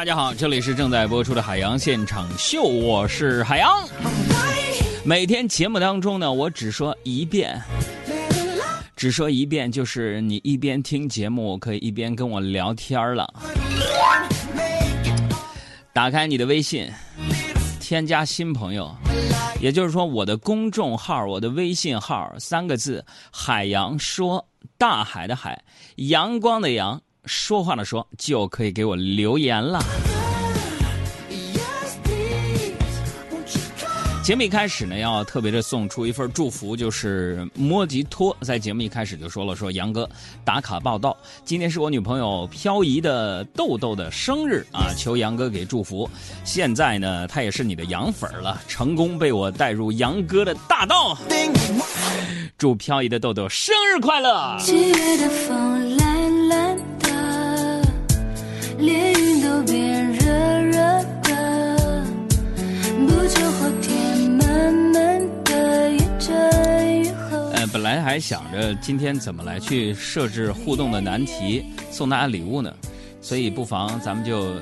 大家好，这里是正在播出的海洋现场秀，我是海洋。每天节目当中呢，我只说一遍，只说一遍，就是你一边听节目，可以一边跟我聊天了。打开你的微信，添加新朋友，也就是说我的公众号、我的微信号三个字：海洋说，大海的海，阳光的阳。说话的说就可以给我留言了。节目一开始呢，要特别的送出一份祝福，就是莫吉托在节目一开始就说了：“说杨哥打卡报道，今天是我女朋友漂移的豆豆的生日啊，求杨哥给祝福。现在呢，她也是你的杨粉了，成功被我带入杨哥的大道。祝漂移的豆豆生日快乐！”连云都变热热的，不久后天慢慢的一阵雨后。呃，本来还想着今天怎么来去设置互动的难题，送大家礼物呢，所以不妨咱们就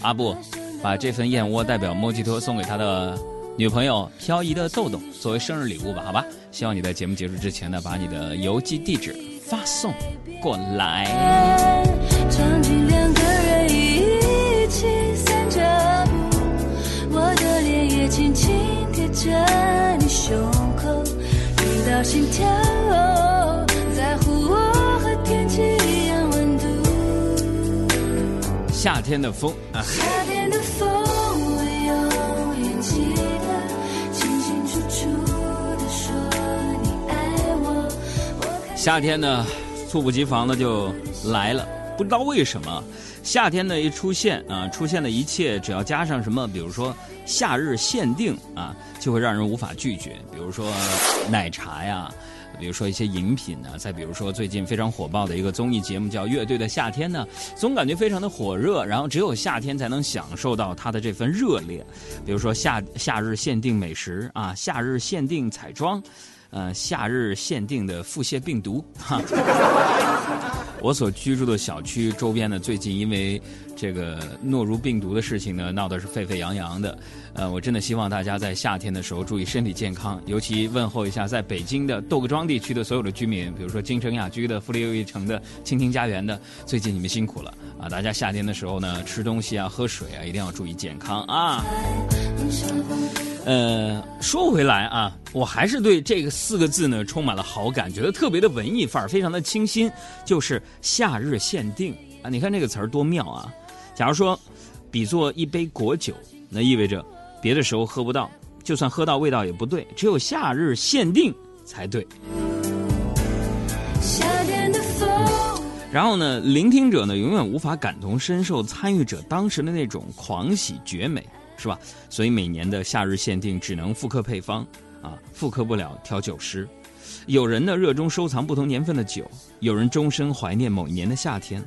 阿布把这份燕窝代表莫吉托送给他的女朋友漂移的豆豆作为生日礼物吧，好吧？希望你在节目结束之前呢，把你的邮寄地址发送过来。轻轻贴着你胸口，听到心跳，在乎我和天气一样温度。夏天的风啊。夏天的风，我永远记得，清清楚楚的说你爱我。夏天呢，猝不及防的就来了，不知道为什么。夏天的一出现啊，出现的一切只要加上什么，比如说夏日限定啊，就会让人无法拒绝。比如说奶茶呀，比如说一些饮品呢，再比如说最近非常火爆的一个综艺节目叫《乐队的夏天》呢，总感觉非常的火热。然后只有夏天才能享受到它的这份热烈。比如说夏夏日限定美食啊，夏日限定彩妆，呃，夏日限定的腹泻病毒哈。我所居住的小区周边呢，最近因为这个诺如病毒的事情呢，闹得是沸沸扬扬的。呃，我真的希望大家在夏天的时候注意身体健康，尤其问候一下在北京的窦各庄地区的所有的居民，比如说京城雅居的、富力又一城的、倾听家园的，最近你们辛苦了啊！大家夏天的时候呢，吃东西啊、喝水啊，一定要注意健康啊。呃，说回来啊，我还是对这个四个字呢充满了好感，觉得特别的文艺范儿，非常的清新，就是夏日限定啊！你看这个词儿多妙啊！假如说比作一杯果酒，那意味着别的时候喝不到，就算喝到味道也不对，只有夏日限定才对。然后呢，聆听者呢永远无法感同身受参与者当时的那种狂喜绝美。是吧？所以每年的夏日限定只能复刻配方，啊，复刻不了调酒师。有人呢热衷收藏不同年份的酒，有人终身怀念某一年的夏天。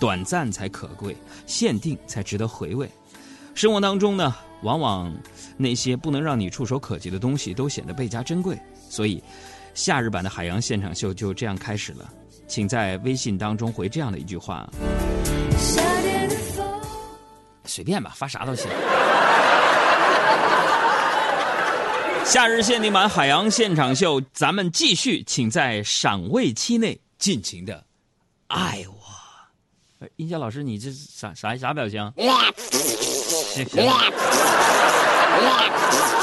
短暂才可贵，限定才值得回味。生活当中呢，往往那些不能让你触手可及的东西都显得倍加珍贵。所以，夏日版的海洋现场秀就这样开始了。请在微信当中回这样的一句话：随便吧，发啥都行。夏日限定版海洋现场秀，咱们继续，请在赏味期内尽情的爱我。音响老师，你这啥啥啥表情？哇！哇！哇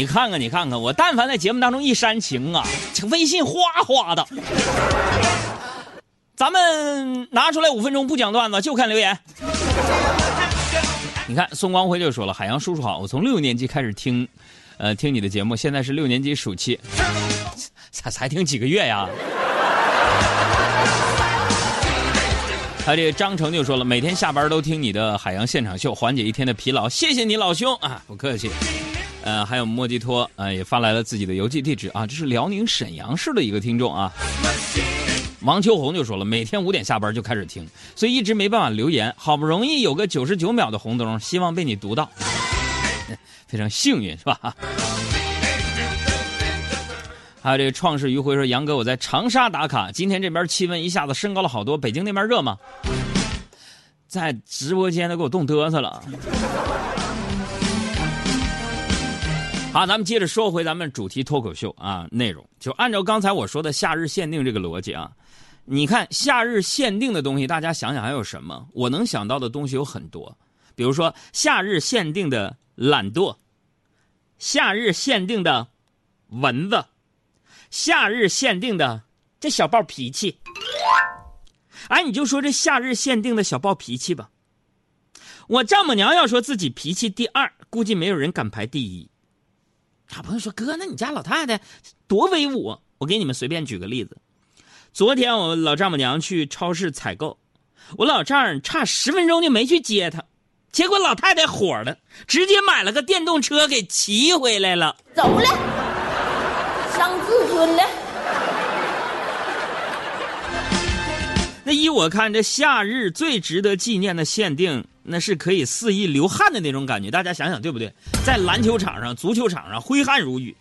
你看看，你看看，我但凡在节目当中一煽情啊，微信哗哗的。咱们拿出来五分钟不讲段子，就看留言。你看，宋光辉就说了：“海洋叔叔好，我从六年级开始听，呃，听你的节目，现在是六年级暑期，才才听几个月呀。”他这个张成就说了：“每天下班都听你的海洋现场秀，缓解一天的疲劳，谢谢你老兄啊，不客气。”呃，还有莫吉托，呃，也发来了自己的邮寄地址啊，这是辽宁沈阳市的一个听众啊。王秋红就说了，每天五点下班就开始听，所以一直没办法留言，好不容易有个九十九秒的红灯，希望被你读到。非常幸运，是吧？还有这个创世余晖说：“杨哥，我在长沙打卡，今天这边气温一下子升高了好多，北京那边热吗？”在直播间都给我冻嘚瑟了。好，咱们接着说回咱们主题脱口秀啊，内容就按照刚才我说的夏日限定这个逻辑啊，你看夏日限定的东西，大家想想还有什么？我能想到的东西有很多，比如说夏日限定的懒惰，夏日限定的蚊子。夏日限定的这小暴脾气，哎，你就说这夏日限定的小暴脾气吧。我丈母娘要说自己脾气第二，估计没有人敢排第一。他朋友说：“哥，那你家老太太多威武？”我给你们随便举个例子。昨天我老丈母娘去超市采购，我老丈人差十分钟就没去接她，结果老太太火了，直接买了个电动车给骑回来了，走了。伤自尊了。那依我看，这夏日最值得纪念的限定，那是可以肆意流汗的那种感觉。大家想想对不对？在篮球场上、足球场上挥汗如雨。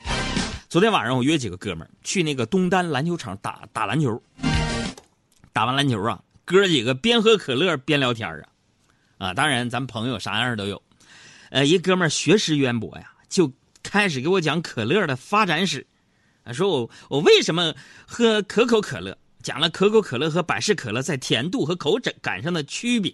昨天晚上我约几个哥们儿去那个东单篮球场打打篮球。打完篮球啊，哥几个边喝可乐边聊天啊。啊，当然咱朋友啥样都有。呃，一哥们儿学识渊博呀，就开始给我讲可乐的发展史。说我我为什么喝可口可乐？讲了可口可乐和百事可乐在甜度和口感上的区别。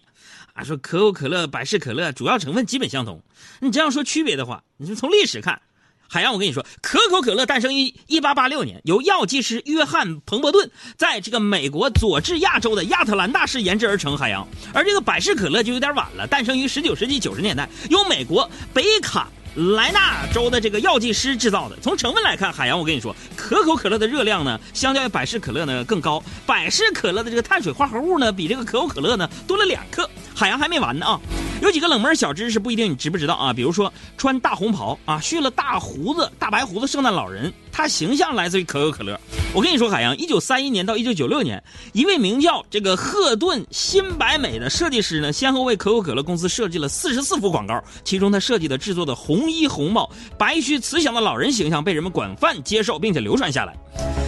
啊，说可口可乐、百事可乐主要成分基本相同。你这样说区别的话，你就从历史看，海洋，我跟你说，可口可乐诞生于一八八六年，由药剂师约翰彭伯顿在这个美国佐治亚州的亚特兰大市研制而成。海洋，而这个百事可乐就有点晚了，诞生于十九世纪九十年代，由美国北卡。莱纳州的这个药剂师制造的。从成分来看，海洋，我跟你说，可口可乐的热量呢，相较于百事可乐呢更高。百事可乐的这个碳水化合物呢，比这个可口可乐呢多了两克。海洋还没完呢啊，有几个冷门小知识，不一定你知不知道啊？比如说，穿大红袍啊，蓄了大胡子、大白胡子圣诞老人，他形象来自于可口可乐。我跟你说，海洋，一九三一年到一九九六年，一位名叫这个赫顿新白美的设计师呢，先后为可口可乐公司设计了四十四幅广告，其中他设计的制作的红衣红帽、白须慈祥的老人形象被人们广泛接受，并且流传下来。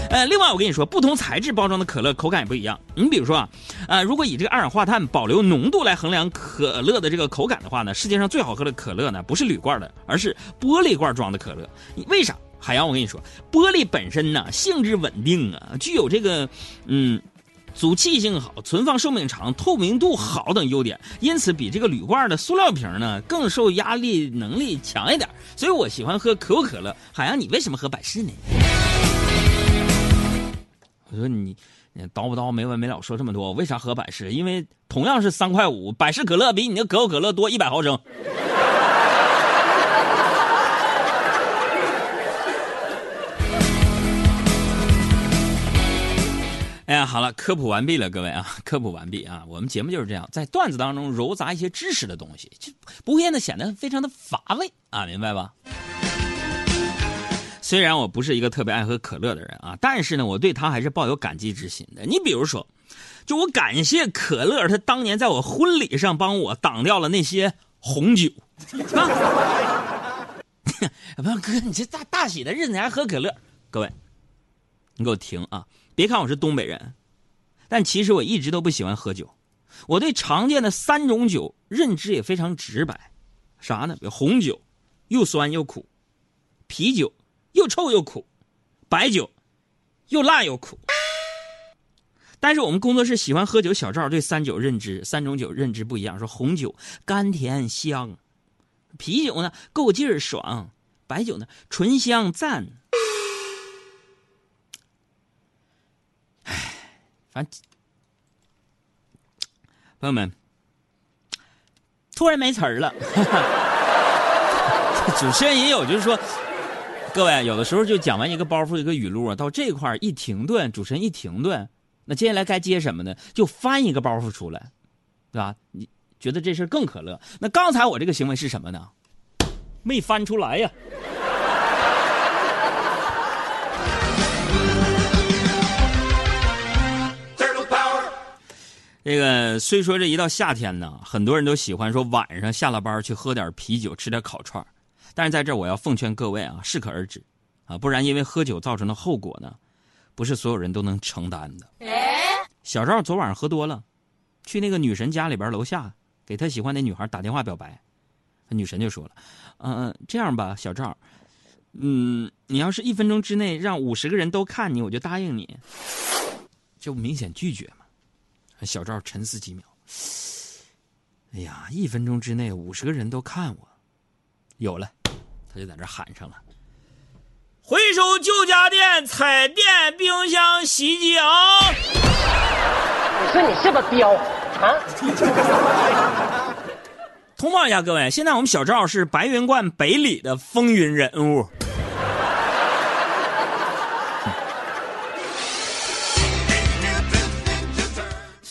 呃，另外我跟你说，不同材质包装的可乐口感也不一样。你比如说啊，呃，如果以这个二氧化碳保留浓度来衡量可乐的这个口感的话呢，世界上最好喝的可乐呢，不是铝罐的，而是玻璃罐装的可乐。为啥？海洋，我跟你说，玻璃本身呢性质稳定啊，具有这个嗯阻气性好、存放寿命长、透明度好等优点，因此比这个铝罐的塑料瓶呢更受压力能力强一点。所以我喜欢喝可口可乐。海洋，你为什么喝百事呢？我说你，你叨不叨没完没了说这么多，为啥喝百事？因为同样是三块五，百事可乐比你那可口可乐多一百毫升。哎呀，好了，科普完毕了，各位啊，科普完毕啊，我们节目就是这样，在段子当中揉杂一些知识的东西，就不会的显得非常的乏味啊，明白吧？虽然我不是一个特别爱喝可乐的人啊，但是呢，我对他还是抱有感激之心的。你比如说，就我感谢可乐，他当年在我婚礼上帮我挡掉了那些红酒。啊 不，哥，你这大大喜的日子还喝可乐？各位，你给我停啊！别看我是东北人，但其实我一直都不喜欢喝酒。我对常见的三种酒认知也非常直白，啥呢？比如红酒，又酸又苦；啤酒。又臭又苦，白酒又辣又苦。但是我们工作室喜欢喝酒小赵对三酒认知三种酒认知不一样，说红酒甘甜香，啤酒呢够劲儿爽，白酒呢醇香赞。唉，反正朋友们突然没词儿了。主持人也有，就是说。各位，有的时候就讲完一个包袱一个语录啊，到这块一停顿，主持人一停顿，那接下来该接什么呢？就翻一个包袱出来，对吧？你觉得这事更可乐？那刚才我这个行为是什么呢？没翻出来呀。这个虽说这一到夏天呢，很多人都喜欢说晚上下了班去喝点啤酒，吃点烤串但是在这儿我要奉劝各位啊，适可而止啊，不然因为喝酒造成的后果呢，不是所有人都能承担的。小赵昨晚上喝多了，去那个女神家里边楼下给他喜欢的女孩打电话表白，女神就说了：“嗯、这样吧，小赵，嗯，你要是一分钟之内让五十个人都看你，我就答应你。”这不明显拒绝吗。小赵沉思几秒，哎呀，一分钟之内五十个人都看我，有了，他就在这喊上了。回收旧家电、彩电、冰箱、洗衣机啊！你说你是不是彪啊？通报一下各位，现在我们小赵是白云观北里的风云人物。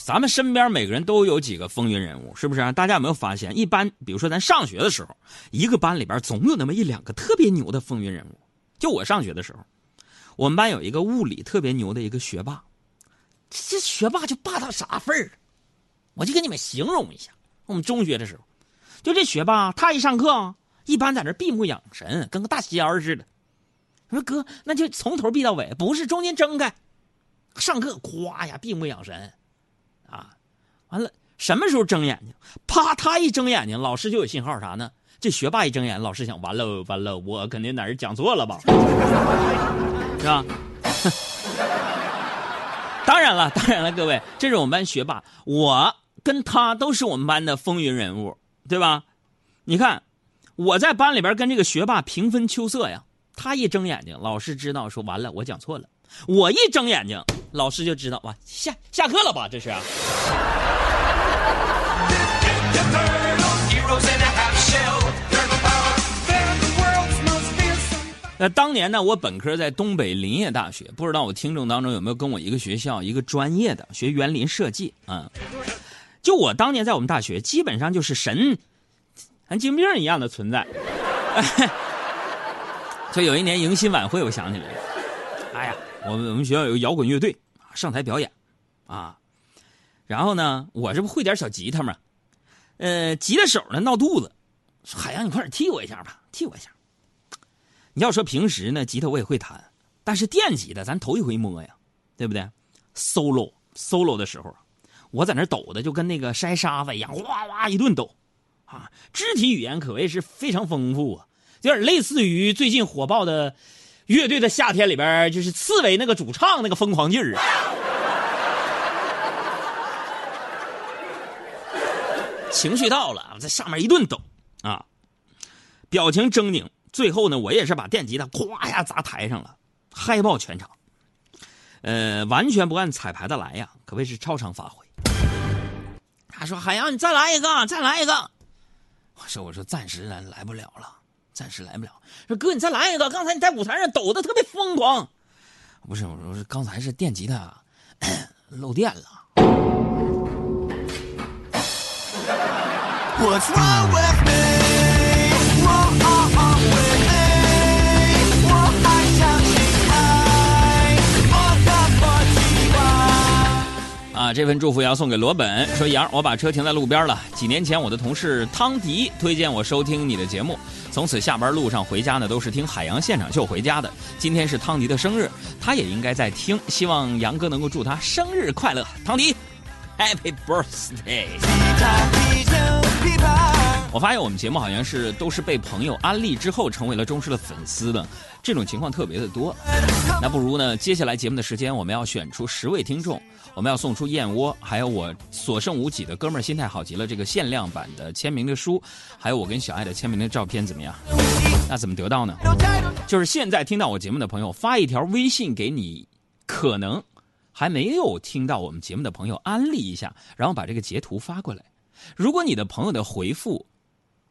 咱们身边每个人都有几个风云人物，是不是、啊？大家有没有发现，一般比如说咱上学的时候，一个班里边总有那么一两个特别牛的风云人物。就我上学的时候，我们班有一个物理特别牛的一个学霸，这学霸就霸到啥份儿？我就给你们形容一下，我们中学的时候，就这学霸，他一上课，一般在那闭目养神，跟个大仙儿似的。我说哥，那就从头闭到尾，不是中间睁开。上课夸呀，闭目养神，啊，完了什么时候睁眼睛？啪，他一睁眼睛，老师就有信号啥呢？这学霸一睁眼，老师想完了完了，我肯定哪儿讲错了吧？是吧？当然了，当然了，各位，这是我们班学霸，我跟他都是我们班的风云人物，对吧？你看，我在班里边跟这个学霸平分秋色呀。他一睁眼睛，老师知道说完了，我讲错了。我一睁眼睛，老师就知道哇，下下课了吧？这是。那当年呢，我本科在东北林业大学，不知道我听众当中有没有跟我一个学校、一个专业的学园林设计啊？就我当年在我们大学，基本上就是神，神经病一样的存在。就有一年迎新晚会，我想起来了，哎呀，我们我们学校有个摇滚乐队上台表演，啊，然后呢，我这不会点小吉他嘛，呃，吉他手呢闹肚子，海洋你快点替我一下吧，替我一下。你要说平时呢，吉他我也会弹，但是电吉他咱头一回摸呀，对不对？solo solo 的时候，我在那抖的就跟那个筛沙子一样，哇哇一顿抖，啊，肢体语言可谓是非常丰富啊。有点类似于最近火爆的乐队的夏天里边，就是刺猬那个主唱那个疯狂劲儿啊！情绪到了，在上面一顿抖啊，表情狰狞。最后呢，我也是把电吉他咵一下砸台上了，嗨爆全场。呃，完全不按彩排的来呀，可谓是超常发挥。他说：“海洋，你再来一个，再来一个。”我说：“我说暂时来来不了了。”暂时来不了。说哥，你再来一个。刚才你在舞台上抖的特别疯狂。不是，我说刚才是电吉他漏电了。What's wrong with me? 这份祝福要送给罗本。说杨，我把车停在路边了。几年前，我的同事汤迪推荐我收听你的节目。从此下班路上回家呢，都是听海洋现场秀回家的。今天是汤迪的生日，他也应该在听，希望杨哥能够祝他生日快乐。汤迪，Happy Birthday！我发现我们节目好像是都是被朋友安利之后成为了忠实的粉丝的，这种情况特别的多。那不如呢，接下来节目的时间我们要选出十位听众，我们要送出燕窝，还有我所剩无几的哥们儿心态好极了这个限量版的签名的书，还有我跟小爱的签名的照片，怎么样？那怎么得到呢？就是现在听到我节目的朋友发一条微信给你，可能还没有听到我们节目的朋友安利一下，然后把这个截图发过来。如果你的朋友的回复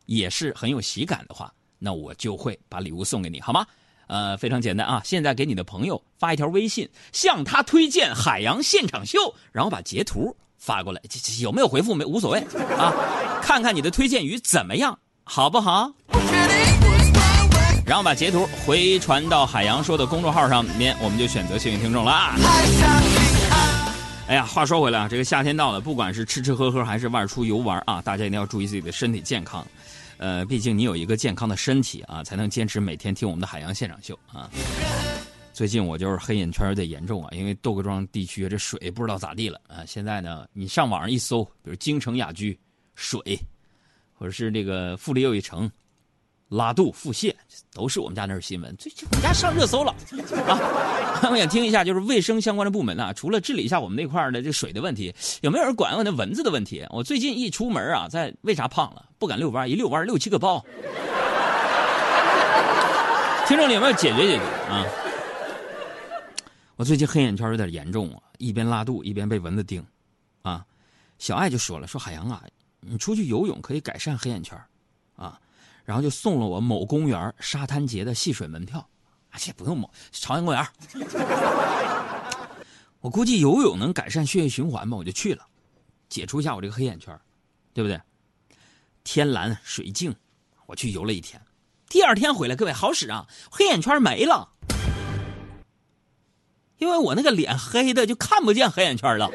也是很有喜感的话，那我就会把礼物送给你，好吗？呃，非常简单啊！现在给你的朋友发一条微信，向他推荐海洋现场秀，然后把截图发过来，有没有回复没无所谓啊，看看你的推荐语怎么样，好不好？然后把截图回传到海洋说的公众号上面，我们就选择幸运听众了！哎呀，话说回来啊，这个夏天到了，不管是吃吃喝喝还是外出游玩啊，大家一定要注意自己的身体健康。呃，毕竟你有一个健康的身体啊，才能坚持每天听我们的海洋现场秀啊。最近我就是黑眼圈有点严重啊，因为窦各庄地区这水不知道咋地了啊。现在呢，你上网上一搜，比如京城雅居水，或者是这个富力又一城拉肚腹泻，都是我们家那儿新闻，最近我们家上热搜了啊。我想听一下，就是卫生相关的部门啊，除了治理一下我们那块的这水的问题，有没有人管管那蚊子的问题？我最近一出门啊，在为啥胖了？不敢遛弯，一遛弯六七个包。听众，你有没有解决解决？啊？我最近黑眼圈有点严重啊，一边拉肚一边被蚊子叮，啊，小爱就说了，说海洋啊，你出去游泳可以改善黑眼圈，啊，然后就送了我某公园沙滩节的戏水门票，而且不用某朝阳公园，我估计游泳能改善血液循环吧，我就去了，解除一下我这个黑眼圈，对不对？天蓝水静，我去游了一天，第二天回来，各位好使啊，黑眼圈没了。因为我那个脸黑的就看不见黑眼圈了。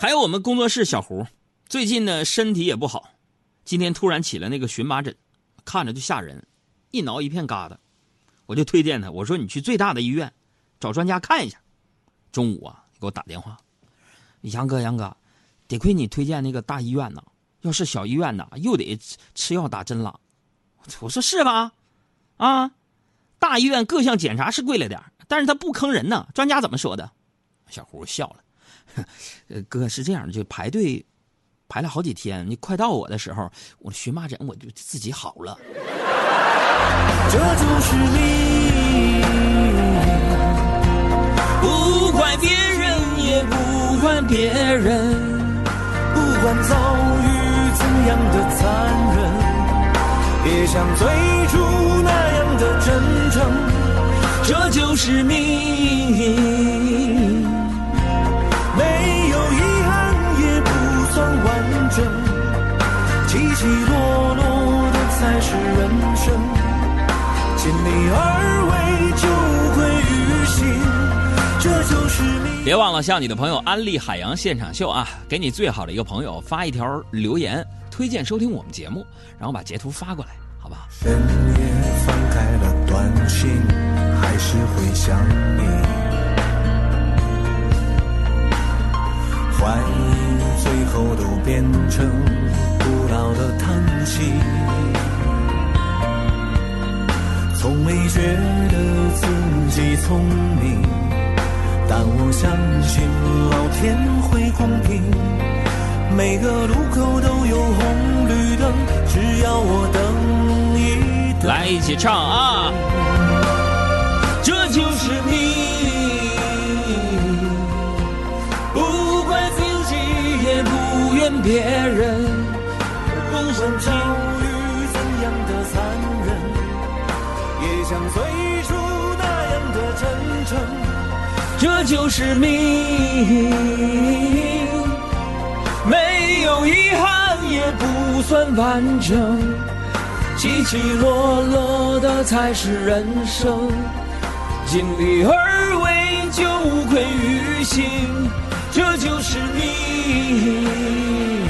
还有我们工作室小胡，最近呢身体也不好，今天突然起了那个荨麻疹，看着就吓人，一挠一片疙瘩，我就推荐他，我说你去最大的医院，找专家看一下。中午啊给我打电话，杨哥杨哥，得亏你推荐那个大医院呢，要是小医院呢又得吃药打针了。我说是吧？啊，大医院各项检查是贵了点但是他不坑人呢。专家怎么说的？小胡笑了，哥是这样的，就排队排了好几天，你快到我的时候，我荨麻疹我就自己好了。这就是命，不怪别，管别人，不管遭遇怎样的残忍，也像最初那样。的真诚，这就是命。别忘了向你的朋友安利海洋现场秀啊！给你最好的一个朋友发一条留言，推荐收听我们节目，然后把截图发过来。好吧。深夜翻开了短信，还是会想你。欢迎最后都变成古老的叹息。从没觉得自己聪明，但我相信老天会公平。每个路口都有红绿灯，只要我等一等。来一起唱啊！这就是命，不怪自己，也不怨别人。不管遭遇怎样的残忍，也想最这就是命，没有遗憾，也不算完整。起起落落的才是人生，尽力而为就无愧于心，这就是命。